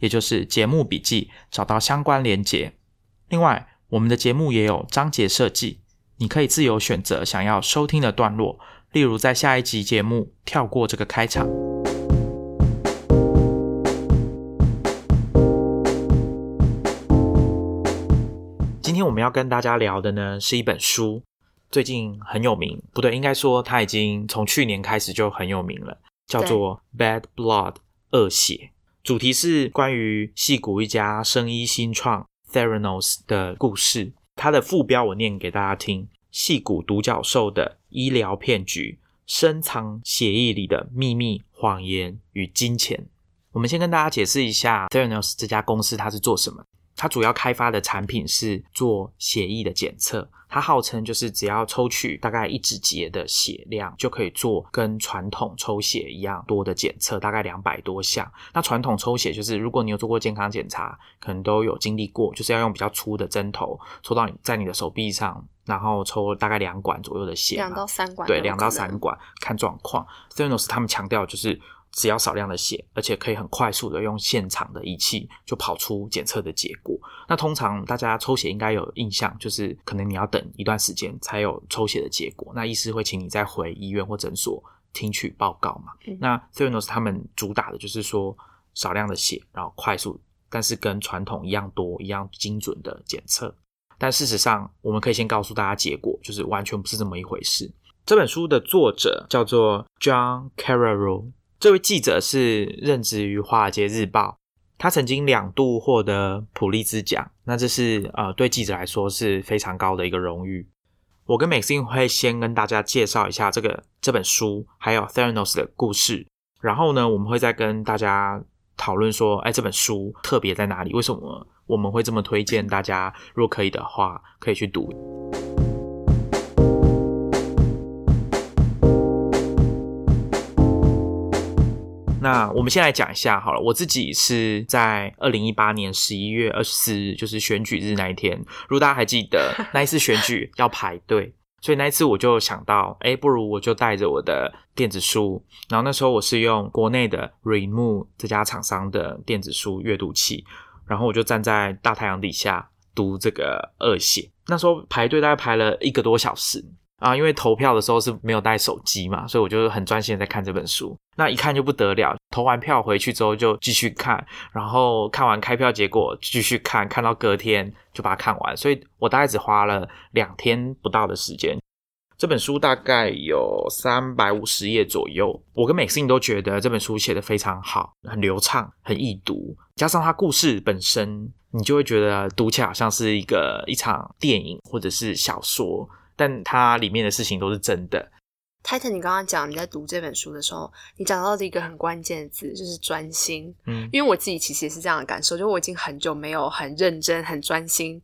也就是节目笔记找到相关连结。另外，我们的节目也有章节设计，你可以自由选择想要收听的段落，例如在下一集节目跳过这个开场。今天我们要跟大家聊的呢，是一本书。最近很有名，不对，应该说它已经从去年开始就很有名了，叫做《Bad Blood》恶血，主题是关于戏骨一家生医新创 Theranos 的故事。它的副标我念给大家听：戏骨独角兽的医疗骗局，深藏协议里的秘密、谎言与金钱。我们先跟大家解释一下 Theranos 这家公司它是做什么。它主要开发的产品是做血液的检测，它号称就是只要抽取大概一指节的血量，就可以做跟传统抽血一样多的检测，大概两百多项。那传统抽血就是如果你有做过健康检查，可能都有经历过，就是要用比较粗的针头抽到你在你的手臂上，然后抽大概两管左右的血，两到三管，对，两到三管看状况。Theranos 他们强调就是。只要少量的血，而且可以很快速的用现场的仪器就跑出检测的结果。那通常大家抽血应该有印象，就是可能你要等一段时间才有抽血的结果。那医师会请你再回医院或诊所听取报告嘛？那 Theranos 他们主打的就是说少量的血，然后快速，但是跟传统一样多、一样精准的检测。但事实上，我们可以先告诉大家结果，就是完全不是这么一回事。这本书的作者叫做 John Carreyrou。这位记者是任职于《华尔街日报》，他曾经两度获得普利兹奖，那这是呃对记者来说是非常高的一个荣誉。我跟 Maxine 会先跟大家介绍一下这个这本书，还有 Theranos 的故事，然后呢，我们会再跟大家讨论说，哎，这本书特别在哪里？为什么我们会这么推荐大家？如果可以的话，可以去读。那我们先来讲一下好了，我自己是在二零一八年十一月二十四日，就是选举日那一天。如果大家还记得 那一次选举要排队，所以那一次我就想到，哎，不如我就带着我的电子书。然后那时候我是用国内的 Remove 这家厂商的电子书阅读器，然后我就站在大太阳底下读这个恶血。那时候排队大概排了一个多小时。啊，因为投票的时候是没有带手机嘛，所以我就很专心在看这本书。那一看就不得了，投完票回去之后就继续看，然后看完开票结果继续看，看到隔天就把它看完。所以我大概只花了两天不到的时间。这本书大概有三百五十页左右，我跟 Maxine 都觉得这本书写的非常好，很流畅，很易读，加上它故事本身，你就会觉得读起来好像是一个一场电影或者是小说。但它里面的事情都是真的。Titan，你刚刚讲你在读这本书的时候，你讲到的一个很关键的字就是专心。嗯，因为我自己其实也是这样的感受，就我已经很久没有很认真、很专心、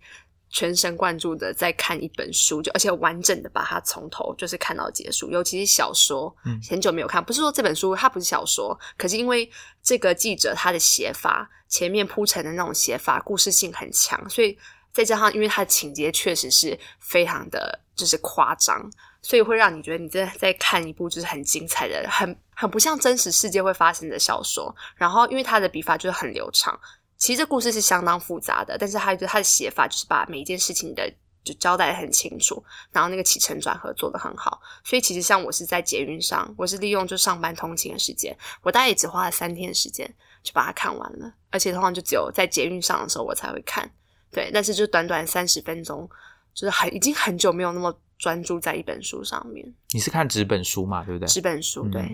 全神贯注的在看一本书，就而且完整的把它从头就是看到结束。尤其是小说，嗯，很久没有看。不是说这本书它不是小说，可是因为这个记者他的写法，前面铺陈的那种写法，故事性很强，所以。再加上，因为它的情节确实是非常的，就是夸张，所以会让你觉得你在在看一部就是很精彩的、很很不像真实世界会发生的小说。然后，因为他的笔法就是很流畅，其实这故事是相当复杂的，但是他他的写法就是把每一件事情的就交代的很清楚，然后那个起承转合做的很好。所以，其实像我是在捷运上，我是利用就上班通勤的时间，我大概也只花了三天时间就把它看完了，而且通常就只有在捷运上的时候我才会看。对，但是就短短三十分钟，就是很已经很久没有那么专注在一本书上面。你是看纸本书嘛？对不对？纸本书，对。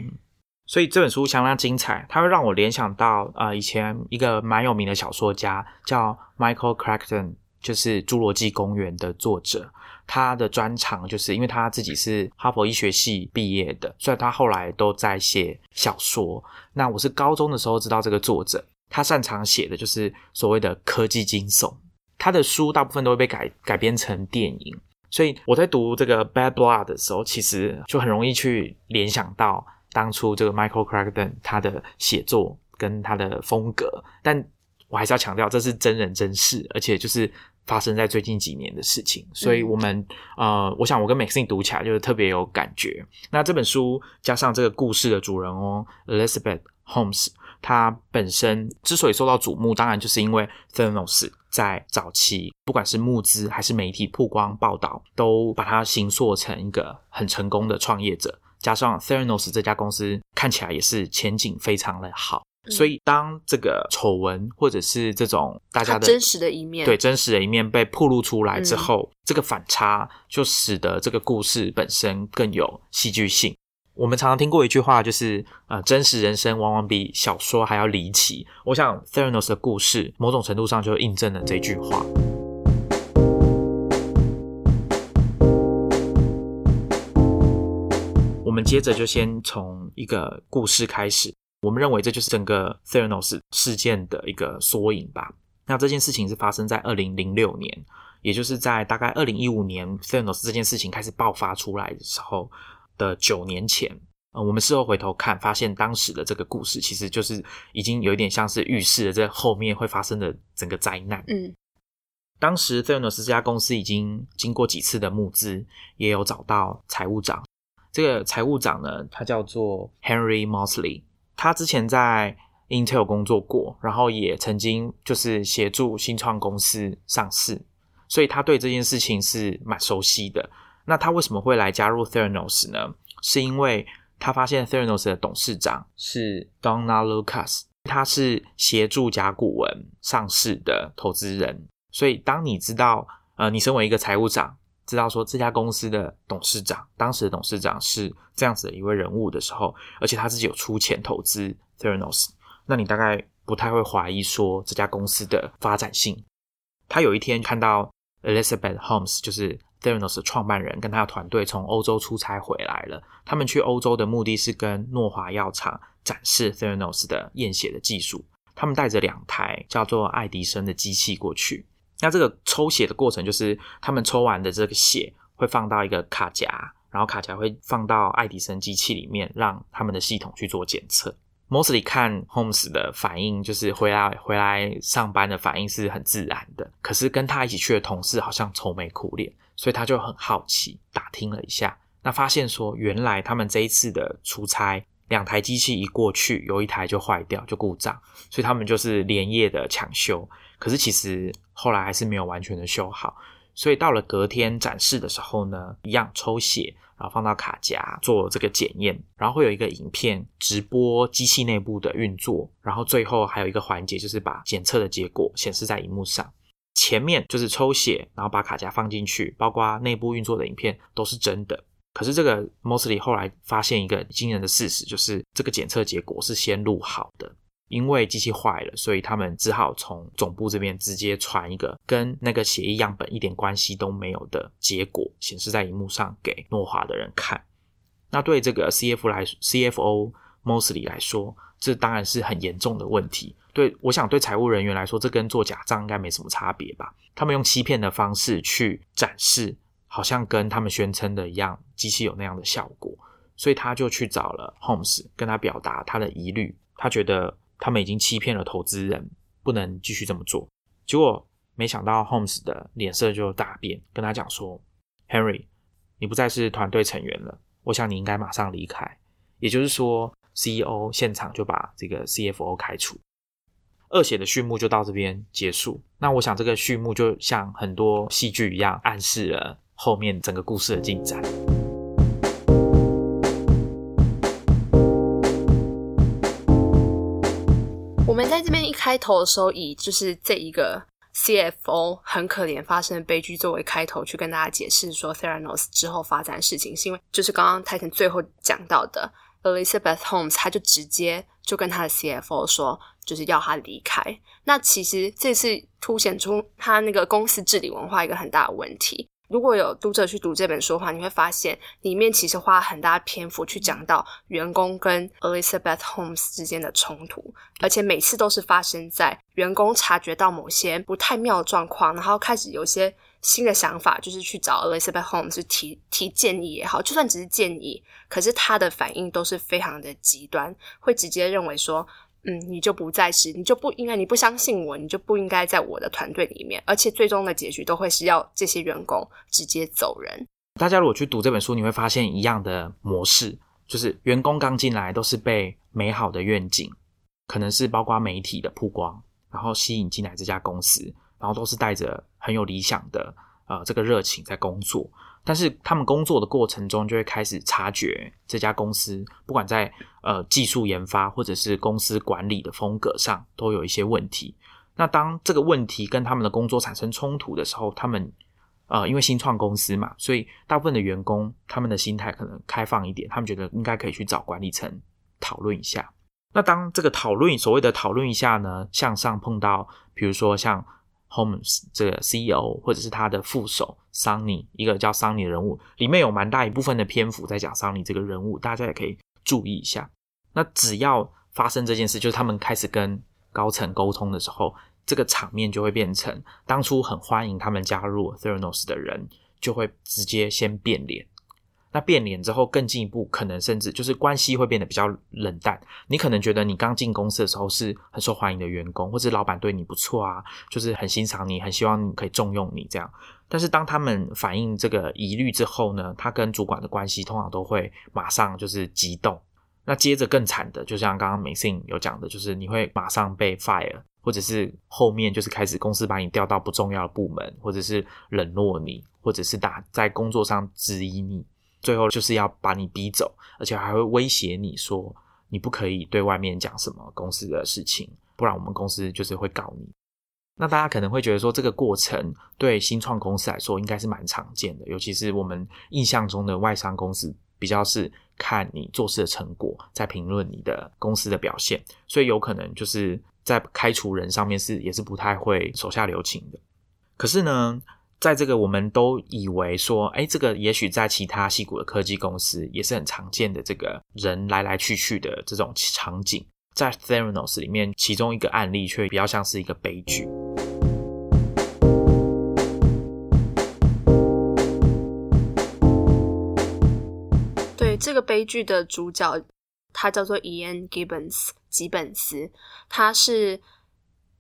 所以这本书相当精彩，它会让我联想到啊，以前一个蛮有名的小说家叫 Michael Crichton，就是《侏罗纪公园》的作者。他的专长就是因为他自己是哈佛医学系毕业的，所以他后来都在写小说。那我是高中的时候知道这个作者。他擅长写的就是所谓的科技惊悚。他的书大部分都会被改改编成电影，所以我在读这个《Bad Blood》的时候，其实就很容易去联想到当初这个 Michael Crichton 他的写作跟他的风格。但我还是要强调，这是真人真事，而且就是发生在最近几年的事情。所以，我们呃，我想我跟 Maxine 读起来就是特别有感觉。那这本书加上这个故事的主人翁 Elizabeth Holmes。他本身之所以受到瞩目，当然就是因为 Theranos 在早期，不管是募资还是媒体曝光报道，都把它形塑成一个很成功的创业者。加上 Theranos 这家公司看起来也是前景非常的好，所以当这个丑闻或者是这种大家的真实的一面，对真实的一面被曝露出来之后，这个反差就使得这个故事本身更有戏剧性。我们常常听过一句话，就是呃，真实人生往往比小说还要离奇。我想 Theranos 的故事，某种程度上就印证了这句话。我们接着就先从一个故事开始，我们认为这就是整个 Theranos 事件的一个缩影吧。那这件事情是发生在二零零六年，也就是在大概二零一五年 Theranos 这件事情开始爆发出来的时候。的九年前，呃，我们事后回头看，发现当时的这个故事其实就是已经有一点像是预示了这后面会发生的整个灾难。嗯，当时 Theranos 这家公司已经经过几次的募资，也有找到财务长。这个财务长呢，他叫做 Henry Mosley，他之前在 Intel 工作过，然后也曾经就是协助新创公司上市，所以他对这件事情是蛮熟悉的。那他为什么会来加入 Theranos 呢？是因为他发现 Theranos 的董事长是 Donna Lucas，他是协助甲骨文上市的投资人。所以，当你知道，呃，你身为一个财务长，知道说这家公司的董事长，当时的董事长是这样子的一位人物的时候，而且他自己有出钱投资 Theranos，那你大概不太会怀疑说这家公司的发展性。他有一天看到 Elizabeth Holmes，就是。Theranos 的创办人跟他的团队从欧洲出差回来了。他们去欧洲的目的是跟诺华药厂展示 Theranos 的验血的技术。他们带着两台叫做爱迪生的机器过去。那这个抽血的过程就是他们抽完的这个血会放到一个卡夹，然后卡夹会放到爱迪生机器里面，让他们的系统去做检测。Mostly 看 Holmes 的反应，就是回来回来上班的反应是很自然的。可是跟他一起去的同事好像愁眉苦脸。所以他就很好奇，打听了一下，那发现说，原来他们这一次的出差，两台机器一过去，有一台就坏掉，就故障，所以他们就是连夜的抢修。可是其实后来还是没有完全的修好。所以到了隔天展示的时候呢，一样抽血，然后放到卡夹做这个检验，然后会有一个影片直播机器内部的运作，然后最后还有一个环节就是把检测的结果显示在荧幕上。前面就是抽血，然后把卡夹放进去，包括内部运作的影片都是真的。可是这个 Mostly 后来发现一个惊人的事实，就是这个检测结果是先录好的，因为机器坏了，所以他们只好从总部这边直接传一个跟那个血液样本一点关系都没有的结果，显示在荧幕上给诺华的人看。那对这个 CF 来 CFO Mostly 来说，这当然是很严重的问题。对，我想对财务人员来说，这跟做假账应该没什么差别吧？他们用欺骗的方式去展示，好像跟他们宣称的一样，机器有那样的效果，所以他就去找了 Holmes，跟他表达他的疑虑。他觉得他们已经欺骗了投资人，不能继续这么做。结果没想到 Holmes 的脸色就大变，跟他讲说：“Henry，你不再是团队成员了，我想你应该马上离开。”也就是说，CEO 现场就把这个 CFO 开除。二写的序幕就到这边结束。那我想这个序幕就像很多戏剧一样，暗示了后面整个故事的进展。我们在这边一开头的时候，以就是这一个 CFO 很可怜发生的悲剧作为开头，去跟大家解释说 Theranos 之后发展的事情，是因为就是刚刚 Titan 最后讲到的 Elizabeth Holmes，他就直接就跟他的 CFO 说。就是要他离开。那其实这次凸显出他那个公司治理文化一个很大的问题。如果有读者去读这本书的话，你会发现里面其实花很大篇幅去讲到员工跟 Elizabeth Holmes 之间的冲突，而且每次都是发生在员工察觉到某些不太妙的状况，然后开始有些新的想法，就是去找 Elizabeth Holmes 提提建议也好，就算只是建议，可是他的反应都是非常的极端，会直接认为说。嗯，你就不再是，你就不应该，你不相信我，你就不应该在我的团队里面。而且最终的结局都会是要这些员工直接走人。大家如果去读这本书，你会发现一样的模式，就是员工刚进来都是被美好的愿景，可能是包括媒体的曝光，然后吸引进来这家公司，然后都是带着很有理想的呃这个热情在工作。但是他们工作的过程中，就会开始察觉这家公司，不管在呃技术研发或者是公司管理的风格上，都有一些问题。那当这个问题跟他们的工作产生冲突的时候，他们呃因为新创公司嘛，所以大部分的员工他们的心态可能开放一点，他们觉得应该可以去找管理层讨论一下。那当这个讨论所谓的讨论一下呢，向上碰到，比如说像。Holmes 这个 CEO 或者是他的副手 Sunny，一个叫 Sunny 的人物，里面有蛮大一部分的篇幅在讲 Sunny 这个人物，大家也可以注意一下。那只要发生这件事，就是他们开始跟高层沟通的时候，这个场面就会变成当初很欢迎他们加入 Theranos 的人，就会直接先变脸。那变脸之后，更进一步，可能甚至就是关系会变得比较冷淡。你可能觉得你刚进公司的时候是很受欢迎的员工，或者老板对你不错啊，就是很欣赏你，很希望你可以重用你这样。但是当他们反映这个疑虑之后呢，他跟主管的关系通常都会马上就是激动。那接着更惨的，就像刚刚美信有讲的，就是你会马上被 fire，或者是后面就是开始公司把你调到不重要的部门，或者是冷落你，或者是打在工作上质疑你。最后就是要把你逼走，而且还会威胁你说你不可以对外面讲什么公司的事情，不然我们公司就是会告你。那大家可能会觉得说，这个过程对新创公司来说应该是蛮常见的，尤其是我们印象中的外商公司，比较是看你做事的成果，在评论你的公司的表现，所以有可能就是在开除人上面是也是不太会手下留情的。可是呢？在这个我们都以为说，哎，这个也许在其他细股的科技公司也是很常见的，这个人来来去去的这种场景，在 Theranos 里面，其中一个案例却比较像是一个悲剧。对这个悲剧的主角，他叫做 Ian Gibbons 吉本斯，他是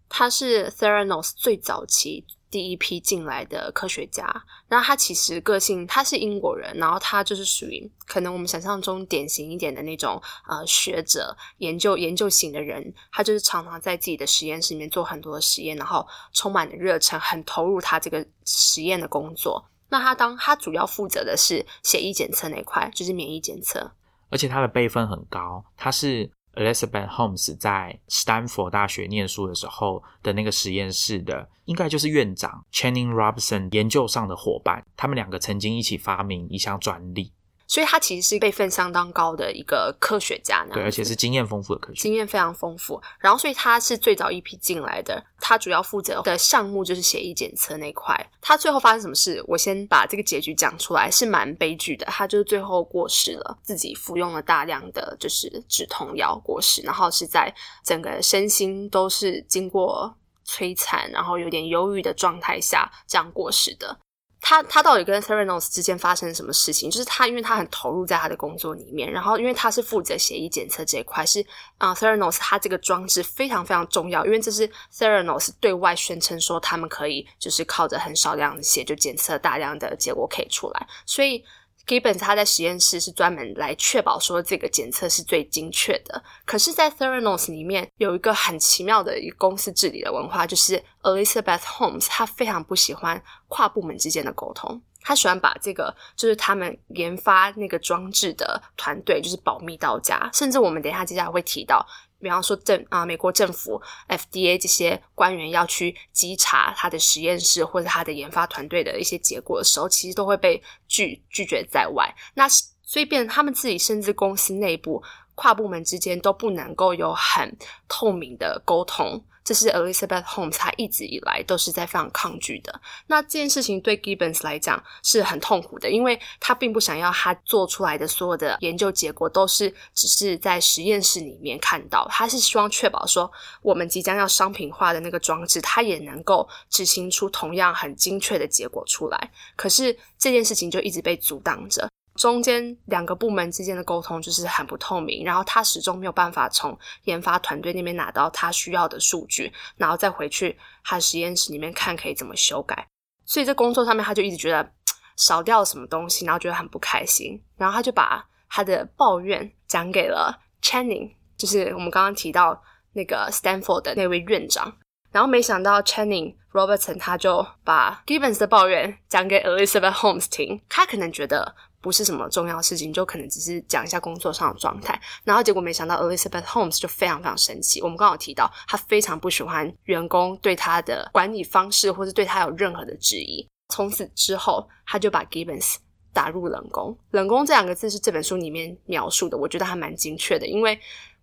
他是 Theranos 最早期。第一批进来的科学家，那他其实个性他是英国人，然后他就是属于可能我们想象中典型一点的那种呃学者研究研究型的人，他就是常常在自己的实验室里面做很多的实验，然后充满了热忱，很投入他这个实验的工作。那他当他主要负责的是血液检测那块，就是免疫检测，而且他的辈分很高，他是。Elizabeth Holmes 在斯坦福大学念书的时候的那个实验室的，应该就是院长 Channing Robinson 研究上的伙伴，他们两个曾经一起发明一项专利。所以他其实是辈分相当高的一个科学家，对，而且是经验丰富的科学，经验非常丰富。然后，所以他是最早一批进来的，他主要负责的项目就是血液检测那块。他最后发生什么事？我先把这个结局讲出来，是蛮悲剧的。他就是最后过世了，自己服用了大量的就是止痛药过世，然后是在整个身心都是经过摧残，然后有点忧郁的状态下这样过世的。他他到底跟 Theranos 之间发生什么事情？就是他因为他很投入在他的工作里面，然后因为他是负责协议检测这一块，是啊 Theranos 他这个装置非常非常重要，因为这是 Theranos 对外宣称说他们可以就是靠着很少量的血就检测大量的结果可以出来，所以。Gibbons 他在实验室是专门来确保说这个检测是最精确的。可是，在 Theranos 里面有一个很奇妙的一个公司治理的文化，就是 Elizabeth Holmes 他非常不喜欢跨部门之间的沟通，他喜欢把这个就是他们研发那个装置的团队就是保密到家，甚至我们等一下接下来会提到。比方说政啊，美国政府 FDA 这些官员要去稽查他的实验室或者他的研发团队的一些结果的时候，其实都会被拒拒绝在外。那所以变成他们自己甚至公司内部跨部门之间都不能够有很透明的沟通，这是 Elizabeth Holmes 她一直以来都是在非常抗拒的。那这件事情对 Gibbons 来讲是很痛苦的，因为他并不想要他做出来的所有的研究结果都是只是在实验室里面看到，他是希望确保说我们即将要商品化的那个装置，它也能够执行出同样很精确的结果出来。可是这件事情就一直被阻挡着。中间两个部门之间的沟通就是很不透明，然后他始终没有办法从研发团队那边拿到他需要的数据，然后再回去他实验室里面看可以怎么修改。所以在工作上面，他就一直觉得少掉什么东西，然后觉得很不开心，然后他就把他的抱怨讲给了 Channing，就是我们刚刚提到那个 Stanford 的那位院长。然后没想到 Channing Robertson 他就把 Gibbons 的抱怨讲给 Elizabeth Holmes 听，他可能觉得。不是什么重要事情，就可能只是讲一下工作上的状态，然后结果没想到 Elizabeth Holmes 就非常非常生气。我们刚好提到，他非常不喜欢员工对他的管理方式，或是对他有任何的质疑。从此之后，他就把 Gibbons 打入冷宫。冷宫这两个字是这本书里面描述的，我觉得还蛮精确的，因为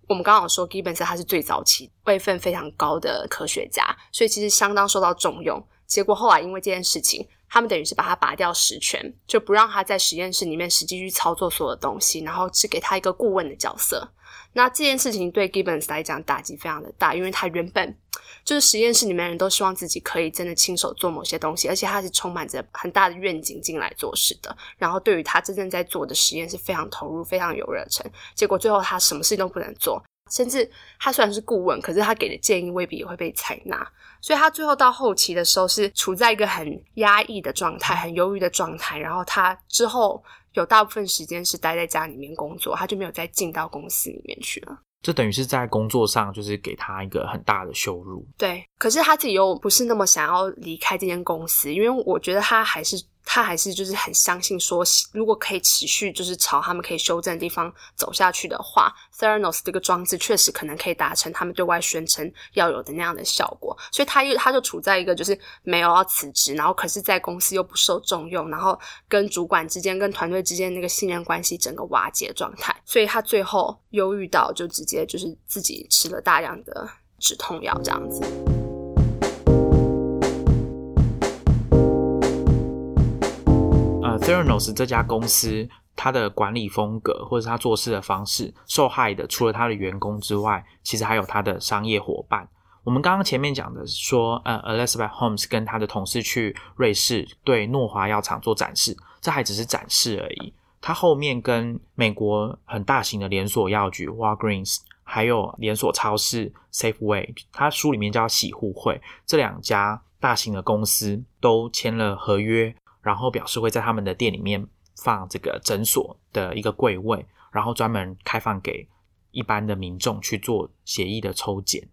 我们刚好说 Gibbons 他是最早期位分非常高的科学家，所以其实相当受到重用。结果后来因为这件事情。他们等于是把他拔掉实权，就不让他在实验室里面实际去操作所有东西，然后只给他一个顾问的角色。那这件事情对 Gibbons 来讲打击非常的大，因为他原本就是实验室里面人都希望自己可以真的亲手做某些东西，而且他是充满着很大的愿景进来做事的。然后对于他真正在做的实验是非常投入、非常有热忱。结果最后他什么事情都不能做。甚至他虽然是顾问，可是他给的建议未必也会被采纳，所以他最后到后期的时候是处在一个很压抑的状态、很忧郁的状态。然后他之后有大部分时间是待在家里面工作，他就没有再进到公司里面去了。这等于是在工作上就是给他一个很大的羞辱。对，可是他自己又不是那么想要离开这间公司，因为我觉得他还是。他还是就是很相信说，如果可以持续就是朝他们可以修正的地方走下去的话，Theranos 这个装置确实可能可以达成他们对外宣称要有的那样的效果。所以他又他就处在一个就是没有要辞职，然后可是在公司又不受重用，然后跟主管之间跟团队之间那个信任关系整个瓦解状态。所以他最后忧郁到就直接就是自己吃了大量的止痛药这样子。Theranos 这家公司，它的管理风格或者是它做事的方式，受害的除了它的员工之外，其实还有它的商业伙伴。我们刚刚前面讲的说，呃，Elizabeth Holmes 跟他的同事去瑞士对诺华药厂做展示，这还只是展示而已。他后面跟美国很大型的连锁药局 Walgreens，还有连锁超市 Safeway，他书里面叫洗护会，这两家大型的公司都签了合约。然后表示会在他们的店里面放这个诊所的一个柜位，然后专门开放给一般的民众去做协议的抽检。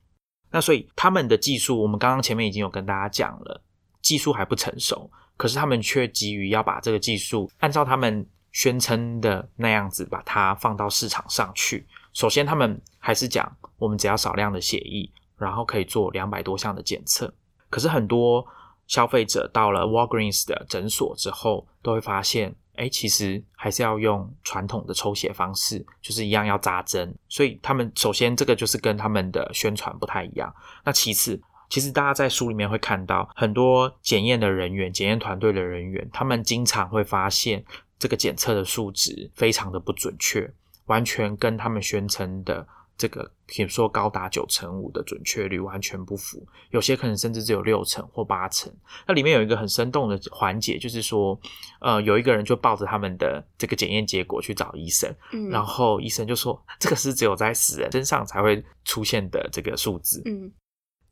那所以他们的技术，我们刚刚前面已经有跟大家讲了，技术还不成熟，可是他们却急于要把这个技术按照他们宣称的那样子把它放到市场上去。首先，他们还是讲我们只要少量的血液，然后可以做两百多项的检测。可是很多。消费者到了 Walgreens 的诊所之后，都会发现，哎，其实还是要用传统的抽血方式，就是一样要扎针。所以他们首先这个就是跟他们的宣传不太一样。那其次，其实大家在书里面会看到很多检验的人员、检验团队的人员，他们经常会发现这个检测的数值非常的不准确，完全跟他们宣称的。这个可以说高达九成五的准确率完全不符，有些可能甚至只有六成或八成。那里面有一个很生动的环节，就是说，呃，有一个人就抱着他们的这个检验结果去找医生，然后医生就说，这个是只有在死人身上才会出现的这个数字。嗯，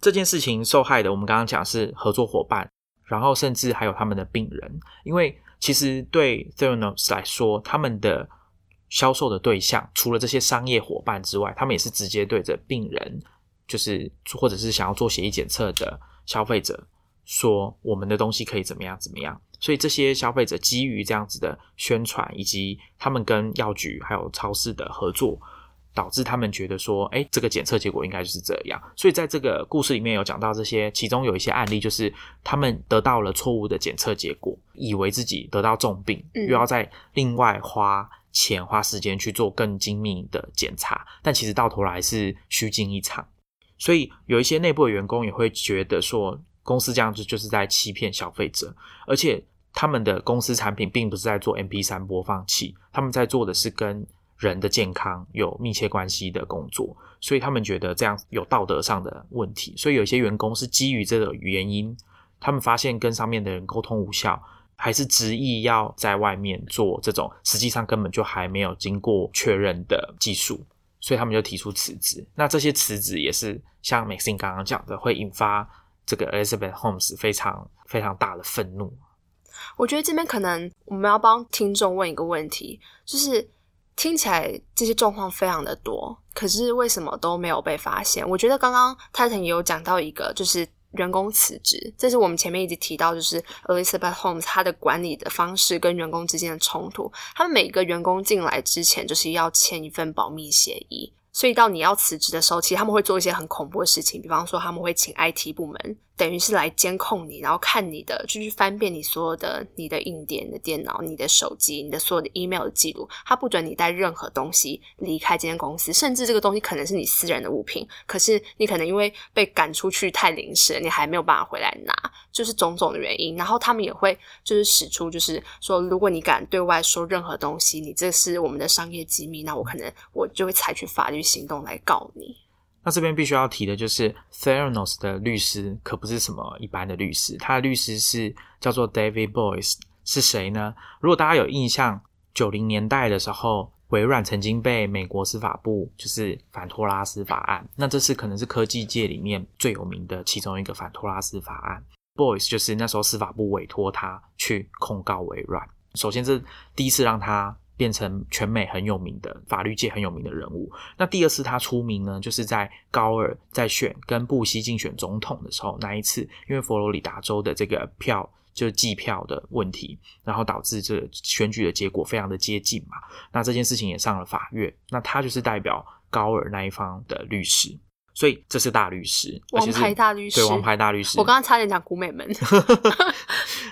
这件事情受害的，我们刚刚讲是合作伙伴，然后甚至还有他们的病人，因为其实对 Theranos 来说，他们的。销售的对象除了这些商业伙伴之外，他们也是直接对着病人，就是或者是想要做血液检测的消费者说我们的东西可以怎么样怎么样。所以这些消费者基于这样子的宣传，以及他们跟药局还有超市的合作，导致他们觉得说，哎，这个检测结果应该就是这样。所以在这个故事里面有讲到这些，其中有一些案例就是他们得到了错误的检测结果，以为自己得到重病，又要再另外花。钱花时间去做更精密的检查，但其实到头来是虚惊一场。所以有一些内部的员工也会觉得说，公司这样子就是在欺骗消费者，而且他们的公司产品并不是在做 MP 三播放器，他们在做的是跟人的健康有密切关系的工作，所以他们觉得这样有道德上的问题，所以有些员工是基于这个原因，他们发现跟上面的人沟通无效。还是执意要在外面做这种，实际上根本就还没有经过确认的技术，所以他们就提出辞职。那这些辞职也是像 Maxine 刚刚讲的，会引发这个 Elizabeth Holmes 非常非常大的愤怒。我觉得这边可能我们要帮听众问一个问题，就是听起来这些状况非常的多，可是为什么都没有被发现？我觉得刚刚 Titan 也有讲到一个，就是。员工辞职，这是我们前面一直提到，就是 Elizabeth Holmes 他的管理的方式跟员工之间的冲突。他们每个员工进来之前，就是要签一份保密协议。所以到你要辞职的时候，其实他们会做一些很恐怖的事情，比方说他们会请 IT 部门，等于是来监控你，然后看你的，就去翻遍你所有的你的硬点、的电脑、你的手机、你的所有的 email 的记录。他不准你带任何东西离开这间公司，甚至这个东西可能是你私人的物品，可是你可能因为被赶出去太临时，你还没有办法回来拿。就是种种的原因，然后他们也会就是使出，就是说，如果你敢对外说任何东西，你这是我们的商业机密，那我可能我就会采取法律行动来告你。那这边必须要提的就是 Theranos 的律师可不是什么一般的律师，他的律师是叫做 David Boyce，是谁呢？如果大家有印象，九零年代的时候，微软曾经被美国司法部就是反托拉斯法案，那这是可能是科技界里面最有名的其中一个反托拉斯法案。Boys 就是那时候司法部委托他去控告微软。首先，这第一次让他变成全美很有名的法律界很有名的人物。那第二次他出名呢，就是在高尔在选跟布希竞选总统的时候那一次，因为佛罗里达州的这个票就是计票的问题，然后导致这选举的结果非常的接近嘛。那这件事情也上了法院。那他就是代表高尔那一方的律师。所以这是大律师，王牌大律师，对，王牌大律师。我刚刚差点讲古美门。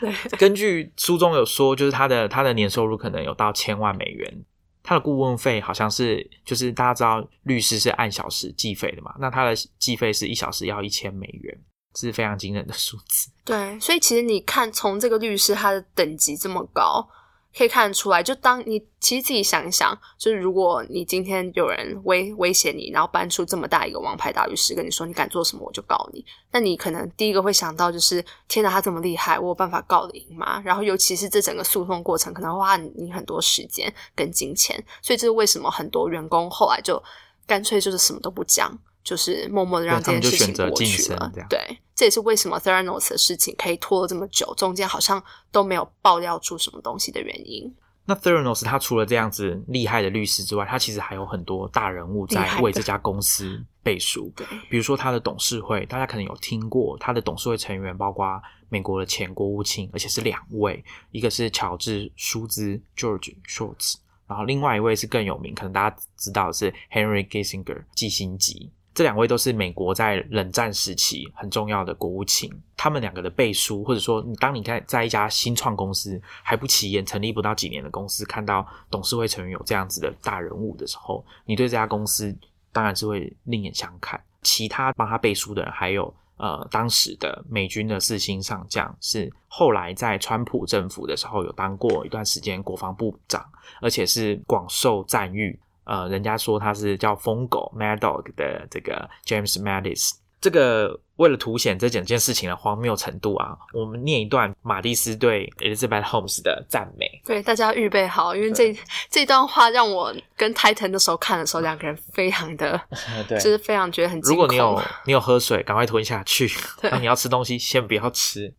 对，根据书中有说，就是他的他的年收入可能有到千万美元，他的顾问费好像是，就是大家知道律师是按小时计费的嘛，那他的计费是一小时要一千美元，这是非常惊人的数字。对，所以其实你看，从这个律师他的等级这么高。可以看得出来，就当你其实自己想一想，就是如果你今天有人威威胁你，然后搬出这么大一个王牌大律师跟你说你敢做什么我就告你，那你可能第一个会想到就是天哪，他这么厉害，我有办法告得赢吗？然后尤其是这整个诉讼过程可能花你很多时间跟金钱，所以这是为什么很多员工后来就干脆就是什么都不讲。就是默默的让这件事情过去了，对，这也是为什么 Theranos 的事情可以拖了这么久，中间好像都没有爆料出什么东西的原因。那 Theranos 他除了这样子厉害的律师之外，他其实还有很多大人物在为这家公司背书。对，比如说他的董事会，大家可能有听过，他的董事会成员包括美国的前国务卿，而且是两位，一个是乔治舒兹 George Shultz，然后另外一位是更有名，可能大家知道的是 Henry Kissinger 基辛吉。这两位都是美国在冷战时期很重要的国务卿，他们两个的背书，或者说，你当你在在一家新创公司还不起眼、成立不到几年的公司，看到董事会成员有这样子的大人物的时候，你对这家公司当然是会另眼相看。其他帮他背书的人，还有呃，当时的美军的四星上将，是后来在川普政府的时候有当过一段时间国防部长，而且是广受赞誉。呃，人家说他是叫疯狗 Mad Dog 的这个 James Mattis，这个为了凸显这整件事情的荒谬程度啊，我们念一段马蒂斯对 Elizabeth Holmes 的赞美。对，大家预备好，因为这 这段话让我跟 Titan 的时候看的时候，两个人非常的，对，就是非常觉得很。如果你有你有喝水，赶快吞下去；那你要吃东西，先不要吃。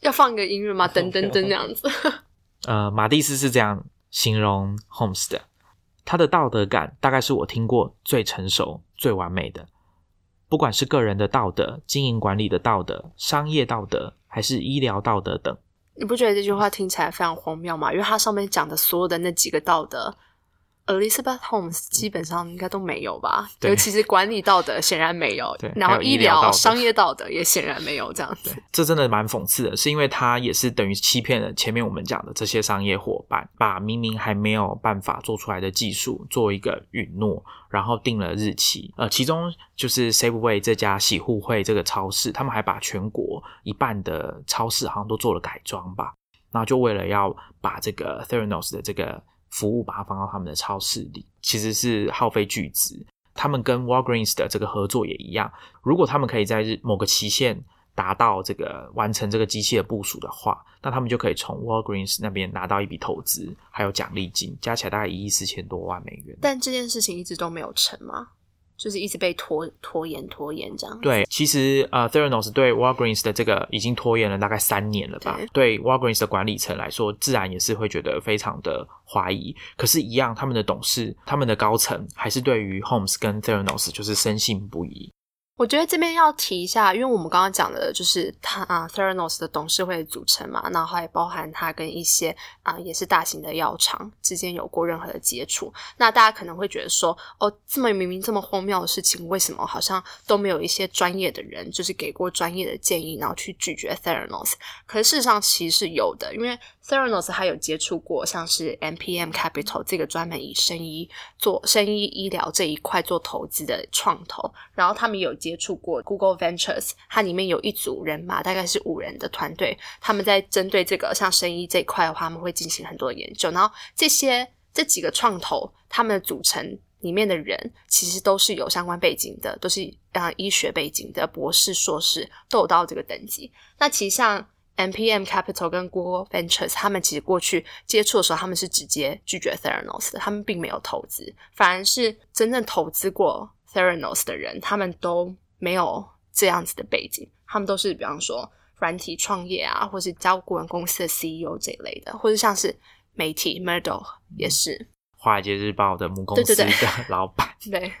要放一个音乐吗？噔噔噔，这样子。呃，马蒂斯是这样形容 Holmes 的。他的道德感大概是我听过最成熟、最完美的。不管是个人的道德、经营管理的道德、商业道德，还是医疗道德等，你不觉得这句话听起来非常荒谬吗？因为它上面讲的所有的那几个道德，Elizabeth Holmes 基本上应该都没有吧？尤其是管理道德显然没有，对，然后医疗、商业道德也显然没有这样子。这真的蛮讽刺的，是因为他也是等于欺骗了前面我们讲的这些商业伙伴，把明明还没有办法做出来的技术做一个允诺，然后定了日期。呃，其中就是 Saveway 这家洗护会这个超市，他们还把全国一半的超市好像都做了改装吧，然后就为了要把这个 Theranos 的这个。服务把它放到他们的超市里，其实是耗费巨资。他们跟 Walgreens 的这个合作也一样，如果他们可以在日某个期限达到这个完成这个机器的部署的话，那他们就可以从 Walgreens 那边拿到一笔投资，还有奖励金，加起来大概一亿四千多万美元。但这件事情一直都没有成吗？就是一直被拖拖延拖延这样。对，其实呃，Theranos 对 Walgreens 的这个已经拖延了大概三年了吧？对 Walgreens 的管理层来说，自然也是会觉得非常的怀疑。可是，一样，他们的董事、他们的高层还是对于 Holmes 跟 Theranos 就是深信不疑。我觉得这边要提一下，因为我们刚刚讲的就是他啊，Theranos 的董事会组成嘛，然后还包含他跟一些啊也是大型的药厂之间有过任何的接触。那大家可能会觉得说，哦，这么明明这么荒谬的事情，为什么好像都没有一些专业的人，就是给过专业的建议，然后去拒绝 Theranos？可是事实上其实是有的，因为 Theranos 还有接触过像是 MPM Capital 这个专门以生医做生医医疗这一块做投资的创投，然后他们有。接触过 Google Ventures，它里面有一组人马，大概是五人的团队，他们在针对这个像生医这一块的话，他们会进行很多研究。然后这些这几个创投，他们的组成里面的人，其实都是有相关背景的，都是啊医学背景的博士、硕士都有到这个等级。那其实像 MPM Capital 跟 Google Ventures，他们其实过去接触的时候，他们是直接拒绝 Theranos 的，他们并没有投资，反而是真正投资过。Theranos 的人，他们都没有这样子的背景，他们都是比方说软体创业啊，或是交顾问公司的 CEO 这一类的，或者像是媒体 Murdo 也是华尔街日报的母公司的 老板，对。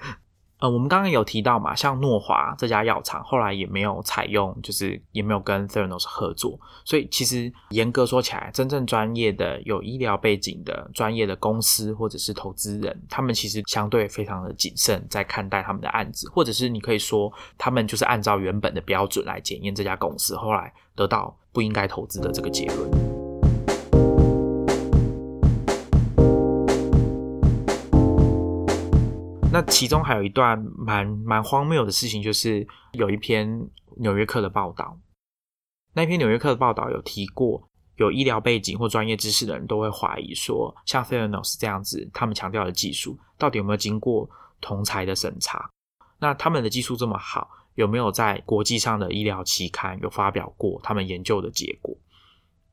呃，我们刚刚有提到嘛，像诺华这家药厂后来也没有采用，就是也没有跟 Theranos 合作，所以其实严格说起来，真正专业的有医疗背景的专业的公司或者是投资人，他们其实相对非常的谨慎在看待他们的案子，或者是你可以说，他们就是按照原本的标准来检验这家公司，后来得到不应该投资的这个结论。那其中还有一段蛮蛮荒谬的事情，就是有一篇《纽约客》的报道。那篇《纽约客》的报道有提过，有医疗背景或专业知识的人都会怀疑说，像 Theranos 这样子，他们强调的技术到底有没有经过同才的审查？那他们的技术这么好，有没有在国际上的医疗期刊有发表过他们研究的结果？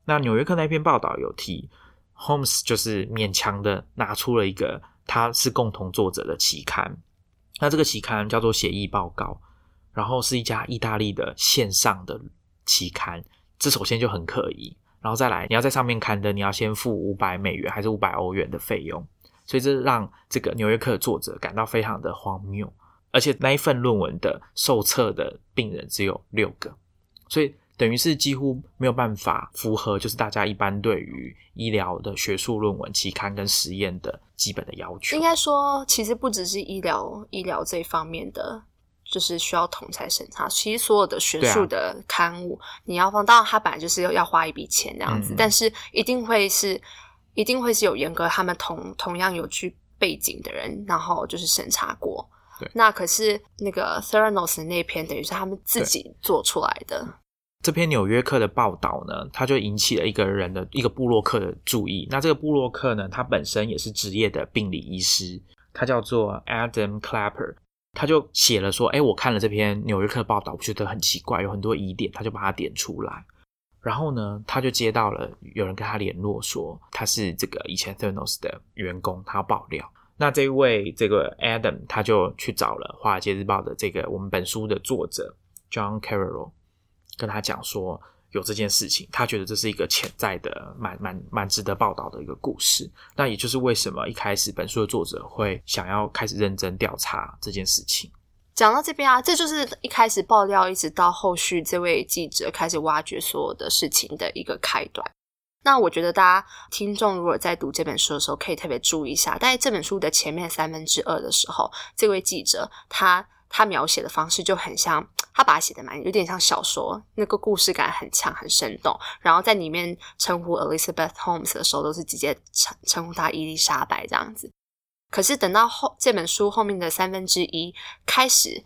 那《纽约客》那篇报道有提，Holmes 就是勉强的拿出了一个。它是共同作者的期刊，那这个期刊叫做《协议报告》，然后是一家意大利的线上的期刊，这首先就很可疑，然后再来你要在上面刊登，你要先付五百美元还是五百欧元的费用，所以这让这个《纽约客》作者感到非常的荒谬，而且那一份论文的受测的病人只有六个，所以。等于是几乎没有办法符合，就是大家一般对于医疗的学术论文、期刊跟实验的基本的要求。应该说，其实不只是医疗医疗这一方面的，就是需要统才审查。其实所有的学术的刊物，你要放，当然它本来就是要花一笔钱这样子，但是一定会是一定会是有严格他们同同样有具背景的人，然后就是审查过。那可是那个 Theranos 那篇，等于是他们自己做出来的。这篇《纽约客》的报道呢，他就引起了一个人的一个布洛克的注意。那这个布洛克呢，他本身也是职业的病理医师，他叫做 Adam Clapper。他就写了说：“哎，我看了这篇《纽约客》报道，我觉得很奇怪，有很多疑点。”他就把它点出来。然后呢，他就接到了有人跟他联络，说他是这个以前 Theranos 的员工，他要爆料。那这位这个 Adam 他就去找了《华尔街日报》的这个我们本书的作者 John Carroll。跟他讲说有这件事情，他觉得这是一个潜在的、蛮蛮蛮值得报道的一个故事。那也就是为什么一开始本书的作者会想要开始认真调查这件事情。讲到这边啊，这就是一开始爆料，一直到后续这位记者开始挖掘所有的事情的一个开端。那我觉得大家听众如果在读这本书的时候，可以特别注意一下，在这本书的前面三分之二的时候，这位记者他他描写的方式就很像，他把它写的蛮有点像小说，那个故事感很强，很生动。然后在里面称呼 Elizabeth Holmes 的时候，都是直接称称呼她伊丽莎白这样子。可是等到后这本书后面的三分之一开始。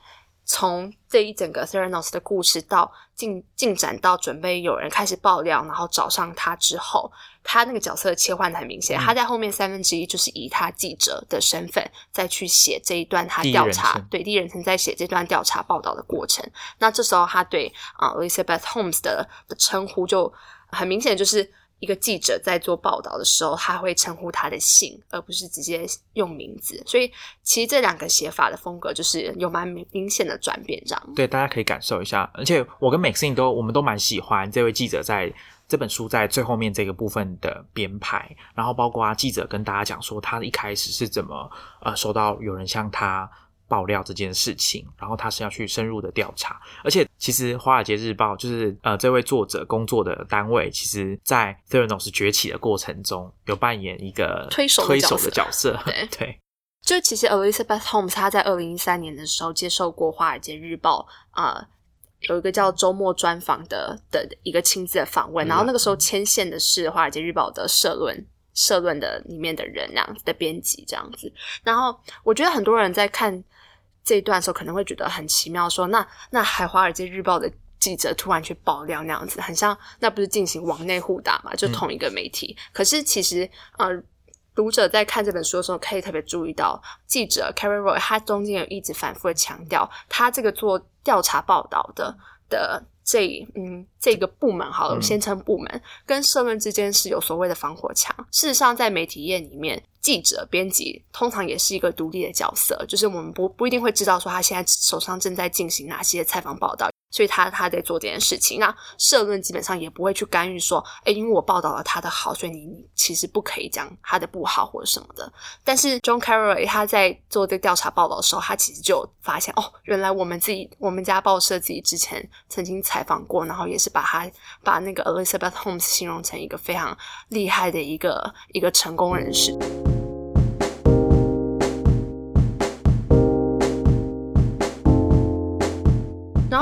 从这一整个 Theranos 的故事到进进展到准备有人开始爆料，然后找上他之后，他那个角色的切换很明显。他在后面三分之一就是以他记者的身份再去写这一段他调查，对第一人称在写这段调查报道的过程。那这时候他对啊 Elizabeth Holmes 的的称呼就很明显，就是。一个记者在做报道的时候，他会称呼他的姓，而不是直接用名字。所以，其实这两个写法的风格就是有蛮明显的转变，这样。对，大家可以感受一下。而且，我跟 Maxine 都，我们都蛮喜欢这位记者在这本书在最后面这个部分的编排。然后，包括记者跟大家讲说，他一开始是怎么呃收到有人向他。爆料这件事情，然后他是要去深入的调查，而且其实《华尔街日报》就是呃这位作者工作的单位，其实在 Theranos 崛起的过程中，有扮演一个推手推手的角色。对，对就其实 Elizabeth Holmes 他在二零一三年的时候接受过《华尔街日报》啊有一个叫周末专访的的一个亲自的访问，然后那个时候牵线的是《华尔街日报》的社论。社论的里面的人那样子的编辑这样子，然后我觉得很多人在看这一段的时候，可能会觉得很奇妙，说那那海华尔街日报的记者突然去爆料那样子，很像那不是进行网内互打嘛？就同一个媒体。可是其实呃，读者在看这本书的时候，可以特别注意到，记者 Karen Roy 他中间有一直反复的强调，他这个做调查报道的的。这嗯，这个部门好了，先称部门跟社论之间是有所谓的防火墙。事实上，在媒体业里面，记者、编辑通常也是一个独立的角色，就是我们不不一定会知道说他现在手上正在进行哪些采访报道。所以他他在做这件事情，那社论基本上也不会去干预说，哎，因为我报道了他的好，所以你其实不可以讲他的不好或者什么的。但是 John Carroll 他在做这个调查报道的时候，他其实就发现，哦，原来我们自己我们家报社自己之前曾经采访过，然后也是把他把那个 Elizabeth Holmes 形容成一个非常厉害的一个一个成功人士。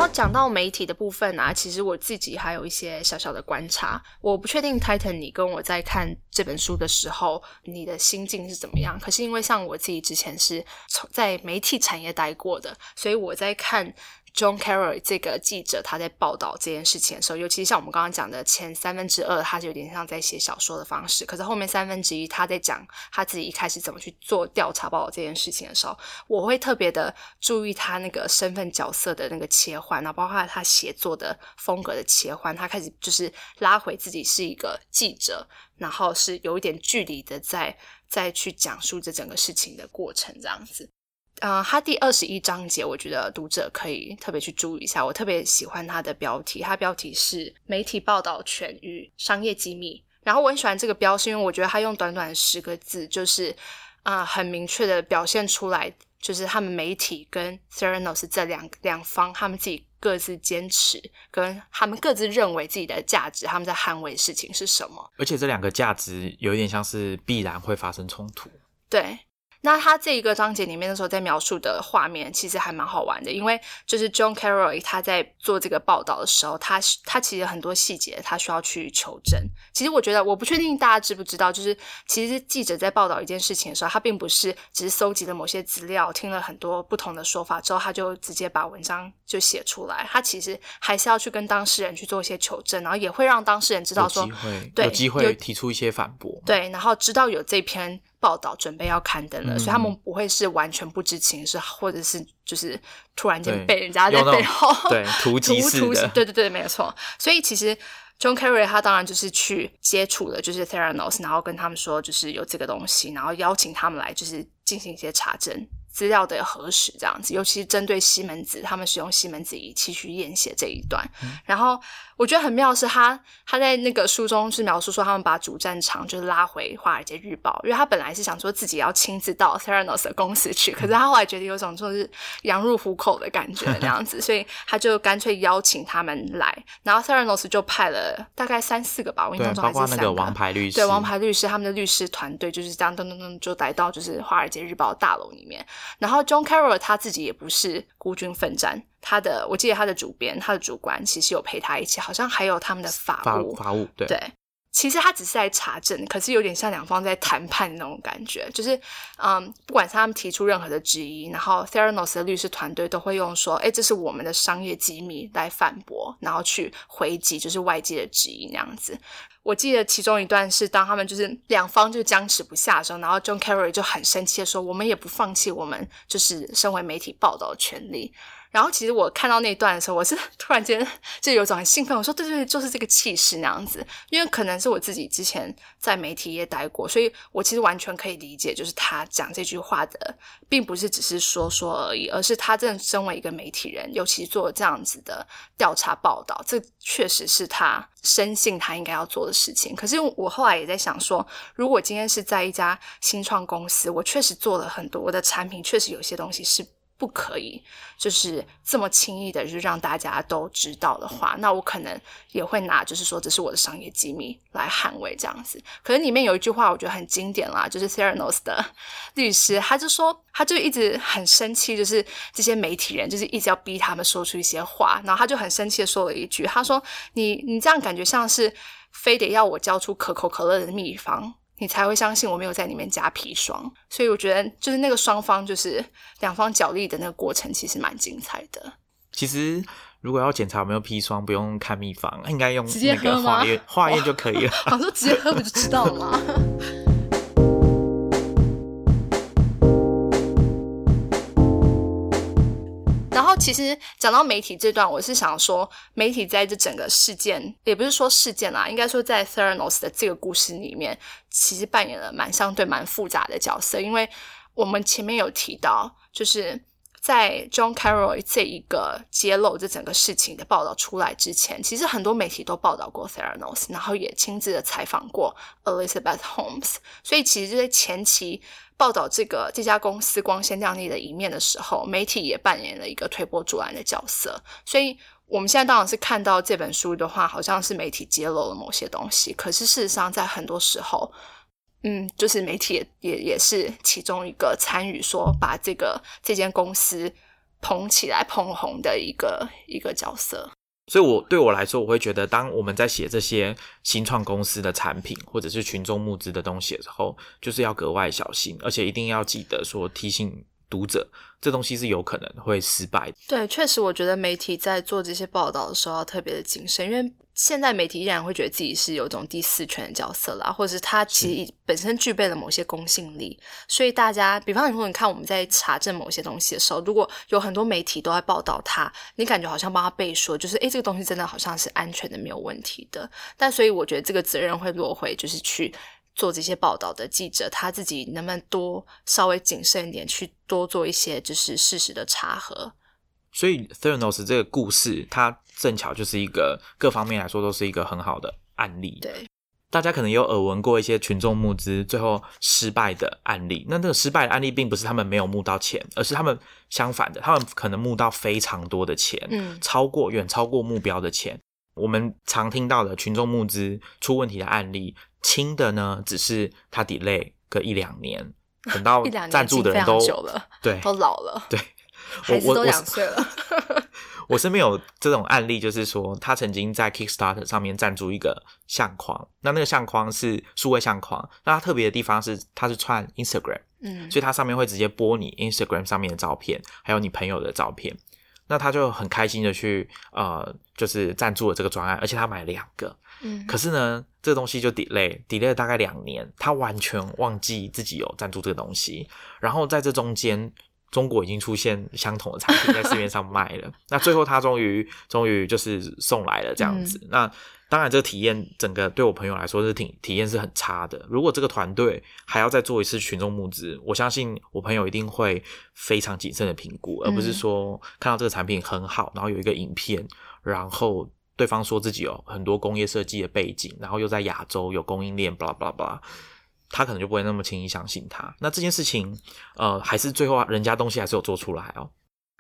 讲到媒体的部分啊，其实我自己还有一些小小的观察。我不确定 Titan，你跟我在看这本书的时候，你的心境是怎么样？可是因为像我自己之前是从在媒体产业待过的，所以我在看。John Carroll 这个记者他在报道这件事情的时候，尤其像我们刚刚讲的前三分之二，他就有点像在写小说的方式。可是后面三分之一，他在讲他自己一开始怎么去做调查报道这件事情的时候，我会特别的注意他那个身份角色的那个切换，然后包括他写作的风格的切换。他开始就是拉回自己是一个记者，然后是有一点距离的在再去讲述这整个事情的过程，这样子。呃，他第二十一章节，我觉得读者可以特别去注意一下。我特别喜欢他的标题，他标题是“媒体报道权与商业机密”。然后我很喜欢这个标，是因为我觉得他用短短的十个字，就是啊，很明确的表现出来，就是他们媒体跟 Theranos 这两两方，他们自己各自坚持，跟他们各自认为自己的价值，他们在捍卫事情是什么。而且这两个价值有一点像是必然会发生冲突。对。那他这一个章节里面的时候，在描述的画面其实还蛮好玩的，因为就是 John Carroll 他在做这个报道的时候，他他其实很多细节他需要去求证。其实我觉得，我不确定大家知不知道，就是其实记者在报道一件事情的时候，他并不是只是搜集了某些资料，听了很多不同的说法之后，他就直接把文章就写出来。他其实还是要去跟当事人去做一些求证，然后也会让当事人知道说，对，有机会提出一些反驳。对，然后知道有这篇。报道准备要刊登了，所以他们不会是完全不知情，是或者是就是突然间被人家在背后 对突击式的，对对对，没有错。所以其实 John Kerry 他当然就是去接触了，就是 Theranos，然后跟他们说就是有这个东西，然后邀请他们来就是进行一些查证。资料的核实这样子，尤其是针对西门子，他们使用西门子仪器去验血这一段。然后我觉得很妙是他他在那个书中是描述说，他们把主战场就是拉回华尔街日报，因为他本来是想说自己要亲自到 Theranos 的公司去，可是他后来觉得有种就是羊入虎口的感觉那样子，所以他就干脆邀请他们来，然后 Theranos 就派了大概三四个吧，我印象中还是三个王牌律师，对王牌律师他们的律师团队就是这样噔噔噔就来到就是华尔街日报大楼里面。然后 John Carroll 他自己也不是孤军奋战，他的我记得他的主编、他的主管其实有陪他一起，好像还有他们的法务。法务对。对，其实他只是在查证，可是有点像两方在谈判那种感觉。就是嗯，不管是他们提出任何的质疑，然后 Theranos 的律师团队都会用说：“哎，这是我们的商业机密”来反驳，然后去回击就是外界的质疑那样子。我记得其中一段是当他们就是两方就僵持不下的时候，然后 John Kerry 就很生气的说：“我们也不放弃我们就是身为媒体报道的权利。”然后其实我看到那段的时候，我是 突然间就有种很兴奋。我说：“对对对，就是这个气势那样子。”因为可能是我自己之前在媒体业待过，所以我其实完全可以理解，就是他讲这句话的，并不是只是说说而已，而是他真的身为一个媒体人，尤其做这样子的调查报道，这确实是他深信他应该要做的事情。可是我后来也在想说，如果今天是在一家新创公司，我确实做了很多，我的产品确实有些东西是。不可以，就是这么轻易的就让大家都知道的话，那我可能也会拿，就是说这是我的商业机密来捍卫这样子。可是里面有一句话，我觉得很经典啦，就是 Theranos 的 律师，他就说，他就一直很生气，就是这些媒体人，就是一直要逼他们说出一些话，然后他就很生气的说了一句，他说：“你你这样感觉像是非得要我交出可口可乐的秘方。”你才会相信我没有在里面加砒霜，所以我觉得就是那个双方就是两方角力的那个过程，其实蛮精彩的。其实如果要检查有没有砒霜，不用看秘方，应该用那个化验化验就可以了。好说直接喝不就知道了吗？其实讲到媒体这段，我是想说，媒体在这整个事件，也不是说事件啦，应该说在 Theranos 的这个故事里面，其实扮演了蛮相对蛮复杂的角色。因为我们前面有提到，就是在 John Carroll 这一个揭露这整个事情的报道出来之前，其实很多媒体都报道过 Theranos，然后也亲自的采访过 Elizabeth Holmes，所以其实就在前期。报道这个这家公司光鲜亮丽的一面的时候，媒体也扮演了一个推波助澜的角色。所以，我们现在当然是看到这本书的话，好像是媒体揭露了某些东西。可是，事实上，在很多时候，嗯，就是媒体也也是其中一个参与，说把这个这间公司捧起来、捧红的一个一个角色。所以，我对我来说，我会觉得，当我们在写这些新创公司的产品，或者是群众募资的东西的时候，就是要格外小心，而且一定要记得说提醒读者，这东西是有可能会失败的。对，确实，我觉得媒体在做这些报道的时候要特别的谨慎，因为。现在媒体依然会觉得自己是有种第四权的角色啦，或者是他其实本身具备了某些公信力，所以大家，比方说，你看我们在查证某些东西的时候，如果有很多媒体都在报道它，你感觉好像帮他背说，就是诶，这个东西真的好像是安全的，没有问题的。但所以我觉得这个责任会落回，就是去做这些报道的记者他自己能不能多稍微谨慎一点，去多做一些就是事实的查核。所以 Theranos 这个故事，它正巧就是一个各方面来说都是一个很好的案例。对，大家可能有耳闻过一些群众募资最后失败的案例。那那个失败的案例，并不是他们没有募到钱，而是他们相反的，他们可能募到非常多的钱，嗯，超过远超过目标的钱。我们常听到的群众募资出问题的案例，轻的呢，只是他 delay 个一两年，等到赞助的人都久了，对，都老了，对。孩子都两岁了，我身边有这种案例，就是说他曾经在 Kickstarter 上面赞助一个相框，那那个相框是数位相框，那它特别的地方是它是串 Instagram，嗯，所以它上面会直接播你 Instagram 上面的照片，还有你朋友的照片，那他就很开心的去呃，就是赞助了这个专案，而且他买了两个，嗯，可是呢，这个东西就 delay delay 了大概两年，他完全忘记自己有赞助这个东西，然后在这中间。中国已经出现相同的产品在市面上卖了。那最后他终于终于就是送来了这样子。那当然，这个体验整个对我朋友来说是挺体验是很差的。如果这个团队还要再做一次群众募资，我相信我朋友一定会非常谨慎的评估，而不是说看到这个产品很好，然后有一个影片，然后对方说自己有很多工业设计的背景，然后又在亚洲有供应链，巴拉巴拉巴拉，他可能就不会那么轻易相信他。那这件事情，呃，还是最后人家东西还是有做出来哦。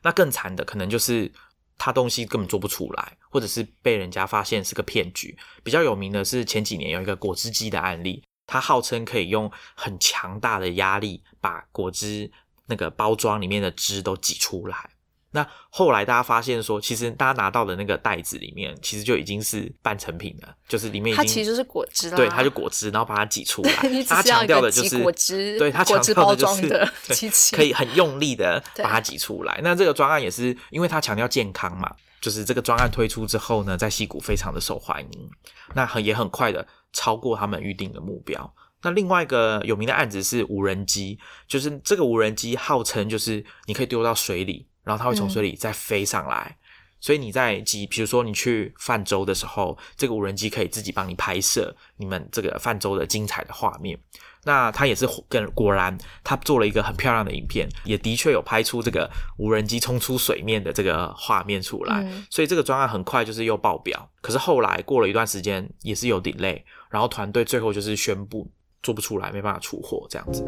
那更惨的可能就是。他东西根本做不出来，或者是被人家发现是个骗局。比较有名的是前几年有一个果汁机的案例，它号称可以用很强大的压力把果汁那个包装里面的汁都挤出来。那后来大家发现说，其实大家拿到的那个袋子里面，其实就已经是半成品了，就是里面已经它其实是果汁啦，对，它就果汁，然后把它挤出来。它强调的就是果汁，对，它强调的就是 可以很用力的把它挤出来。那这个专案也是因为它强调健康嘛，就是这个专案推出之后呢，在溪谷非常的受欢迎，那很也很快的超过他们预定的目标。那另外一个有名的案子是无人机，就是这个无人机号称就是你可以丢到水里。然后它会从水里再飞上来，所以你在几，比如说你去泛舟的时候，这个无人机可以自己帮你拍摄你们这个泛舟的精彩的画面。那它也是跟果然，它做了一个很漂亮的影片，也的确有拍出这个无人机冲出水面的这个画面出来。所以这个专案很快就是又爆表。可是后来过了一段时间，也是有 delay，然后团队最后就是宣布做不出来，没办法出货这样子。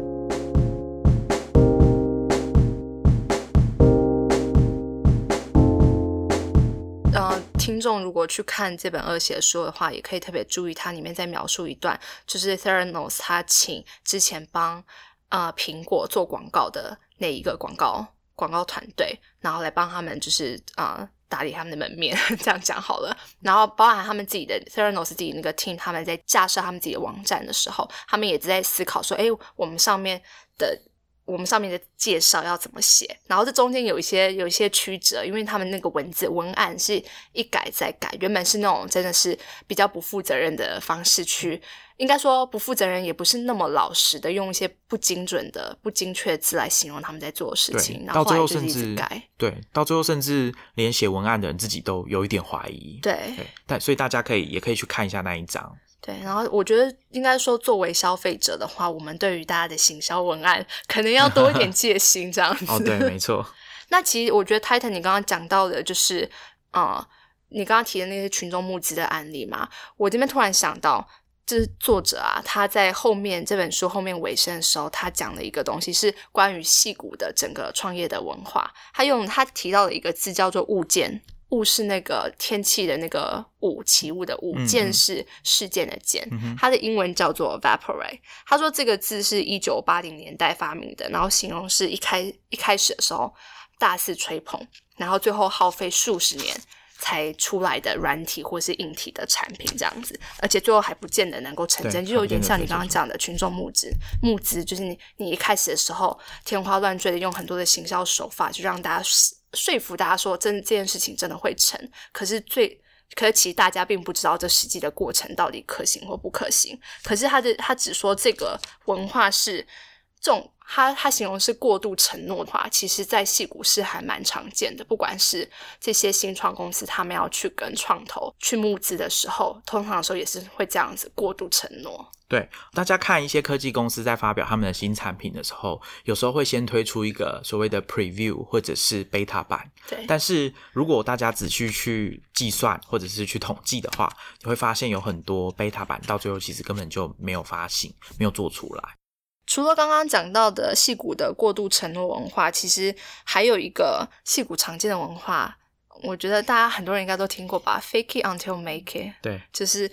听众如果去看这本二写书的话，也可以特别注意它里面在描述一段，就是 Theranos 他请之前帮啊苹果做广告的那一个广告广告团队，然后来帮他们就是啊打理他们的门面，这样讲好了。然后包含他们自己的 Theranos 自己那个 team，他们在架设他们自己的网站的时候，他们也在思考说，哎，我们上面的。我们上面的介绍要怎么写？然后这中间有一些有一些曲折，因为他们那个文字文案是一改再改，原本是那种真的是比较不负责任的方式去，应该说不负责任，也不是那么老实的，用一些不精准的、不精确的字来形容他们在做的事情。到最后甚至改，对，到最后甚至连写文案的人自己都有一点怀疑。对，但所以大家可以也可以去看一下那一章。对，然后我觉得应该说，作为消费者的话，我们对于大家的行销文案可能要多一点戒心，这样子。哦，对，没错。那其实我觉得 Titan，你刚刚讲到的，就是啊，你刚刚提的那些群众募资的案例嘛，我这边突然想到，就是作者啊，他在后面这本书后面尾声的时候，他讲了一个东西，是关于戏骨的整个创业的文化。他用他提到了一个字叫做物件。物是那个天气的那个雾，起雾的雾；件是事件的件。它的英文叫做 evaporate。他说这个字是一九八零年代发明的，然后形容是一开一开始的时候大肆吹捧，然后最后耗费数十年才出来的软体或是硬体的产品这样子，而且最后还不见得能够成真，就有点像你刚刚讲的群众募资。募资就是你你一开始的时候天花乱坠的用很多的行销手法，就让大家。说服大家说真这件事情真的会成，可是最可是其实大家并不知道这实际的过程到底可行或不可行。可是他的他只说这个文化是这种，他他形容是过度承诺的话，其实在戏股是还蛮常见的。不管是这些新创公司，他们要去跟创投去募资的时候，通常的时候也是会这样子过度承诺。对，大家看一些科技公司在发表他们的新产品的时候，有时候会先推出一个所谓的 preview 或者是 beta 版。对，但是如果大家仔细去计算或者是去统计的话，你会发现有很多 beta 版到最后其实根本就没有发行，没有做出来。除了刚刚讲到的戏骨的过度承诺文化，其实还有一个戏骨常见的文化，我觉得大家很多人应该都听过吧，fake it until make it。对，就是。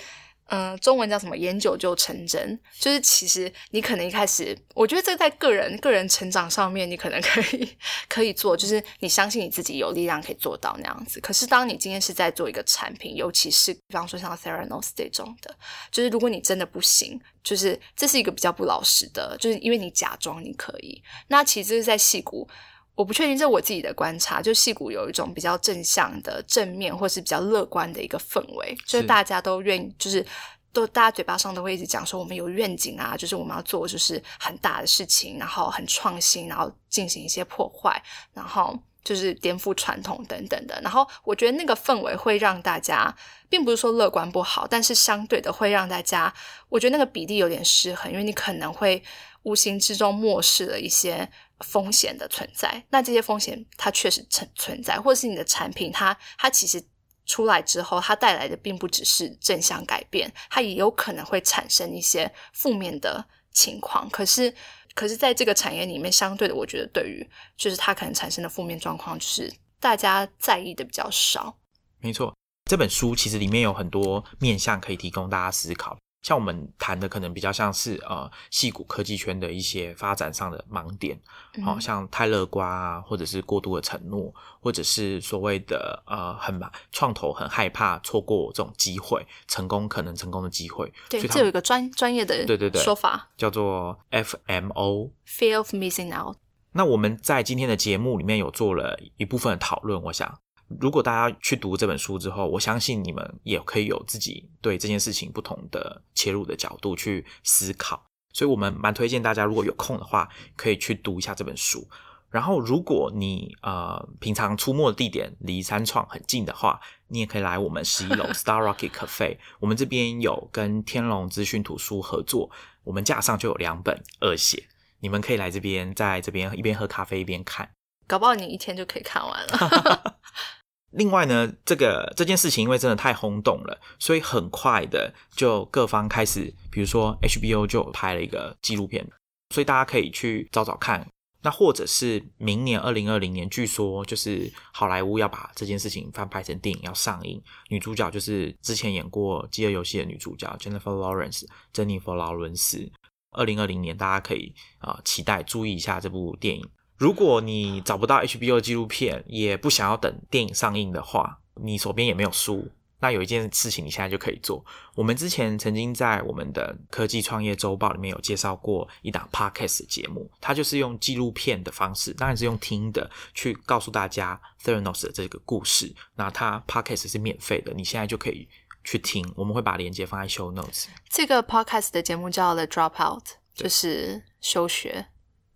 嗯，中文叫什么？研究就成真，就是其实你可能一开始，我觉得这在个人个人成长上面，你可能 可以可以做，就是你相信你自己有力量可以做到那样子。可是当你今天是在做一个产品，尤其是比方说像 Theranos 这种的，就是如果你真的不行，就是这是一个比较不老实的，就是因为你假装你可以，那其实是在戏骨。我不确定，这是我自己的观察，就戏骨有一种比较正向的、正面或是比较乐观的一个氛围，就是大家都愿意，就是都大家嘴巴上都会一直讲说我们有愿景啊，就是我们要做就是很大的事情，然后很创新，然后进行一些破坏，然后就是颠覆传统等等的。然后我觉得那个氛围会让大家，并不是说乐观不好，但是相对的会让大家，我觉得那个比例有点失衡，因为你可能会无形之中漠视了一些风险的存在。那这些风险它确实存存在，或者是你的产品它它其实。出来之后，它带来的并不只是正向改变，它也有可能会产生一些负面的情况。可是，可是在这个产业里面，相对的，我觉得对于就是它可能产生的负面状况，就是大家在意的比较少。没错，这本书其实里面有很多面向可以提供大家思考。像我们谈的可能比较像是呃，戏骨科技圈的一些发展上的盲点，好像太乐观啊，或者是过度的承诺，或者是所谓的呃很创投很害怕错过这种机会，成功可能成功的机会。对，这有一个专专业的对对对说法，叫做 FMO，Fear of Missing Out。那我们在今天的节目里面有做了一部分的讨论，我想。如果大家去读这本书之后，我相信你们也可以有自己对这件事情不同的切入的角度去思考。所以，我们蛮推荐大家，如果有空的话，可以去读一下这本书。然后，如果你呃平常出没的地点离三创很近的话，你也可以来我们十一楼 Star Rocket Cafe。我们这边有跟天龙资讯图书合作，我们架上就有两本二写，你们可以来这边，在这边一边喝咖啡一边看。搞不好你一天就可以看完了。另外呢，这个这件事情因为真的太轰动了，所以很快的就各方开始，比如说 HBO 就拍了一个纪录片，所以大家可以去找找看。那或者是明年二零二零年，据说就是好莱坞要把这件事情翻拍成电影要上映，女主角就是之前演过《饥饿游戏》的女主角 Jennifer Lawrence，珍妮弗·劳伦斯。二零二零年大家可以啊期待注意一下这部电影。如果你找不到 HBO 纪录片，也不想要等电影上映的话，你手边也没有书，那有一件事情你现在就可以做。我们之前曾经在我们的科技创业周报里面有介绍过一档 Podcast 节目，它就是用纪录片的方式，当然是用听的，去告诉大家 Theranos 的这个故事。那它 Podcast 是免费的，你现在就可以去听。我们会把链接放在 Show Notes。这个 Podcast 的节目叫 The Dropout，就是休学、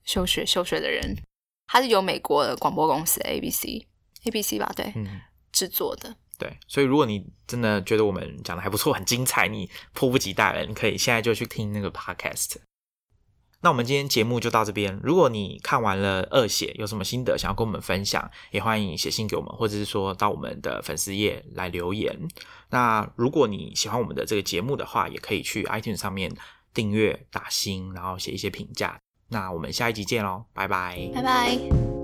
休学、休学的人。它是由美国的广播公司 ABC，ABC 吧，对，制作的。对，所以如果你真的觉得我们讲的还不错，很精彩，你迫不及待了，你可以现在就去听那个 podcast。那我们今天节目就到这边。如果你看完了二写，有什么心得想要跟我们分享，也欢迎写信给我们，或者是说到我们的粉丝页来留言。那如果你喜欢我们的这个节目的话，也可以去 iTunes 上面订阅、打星，然后写一些评价。那我们下一集见喽，拜拜，拜拜。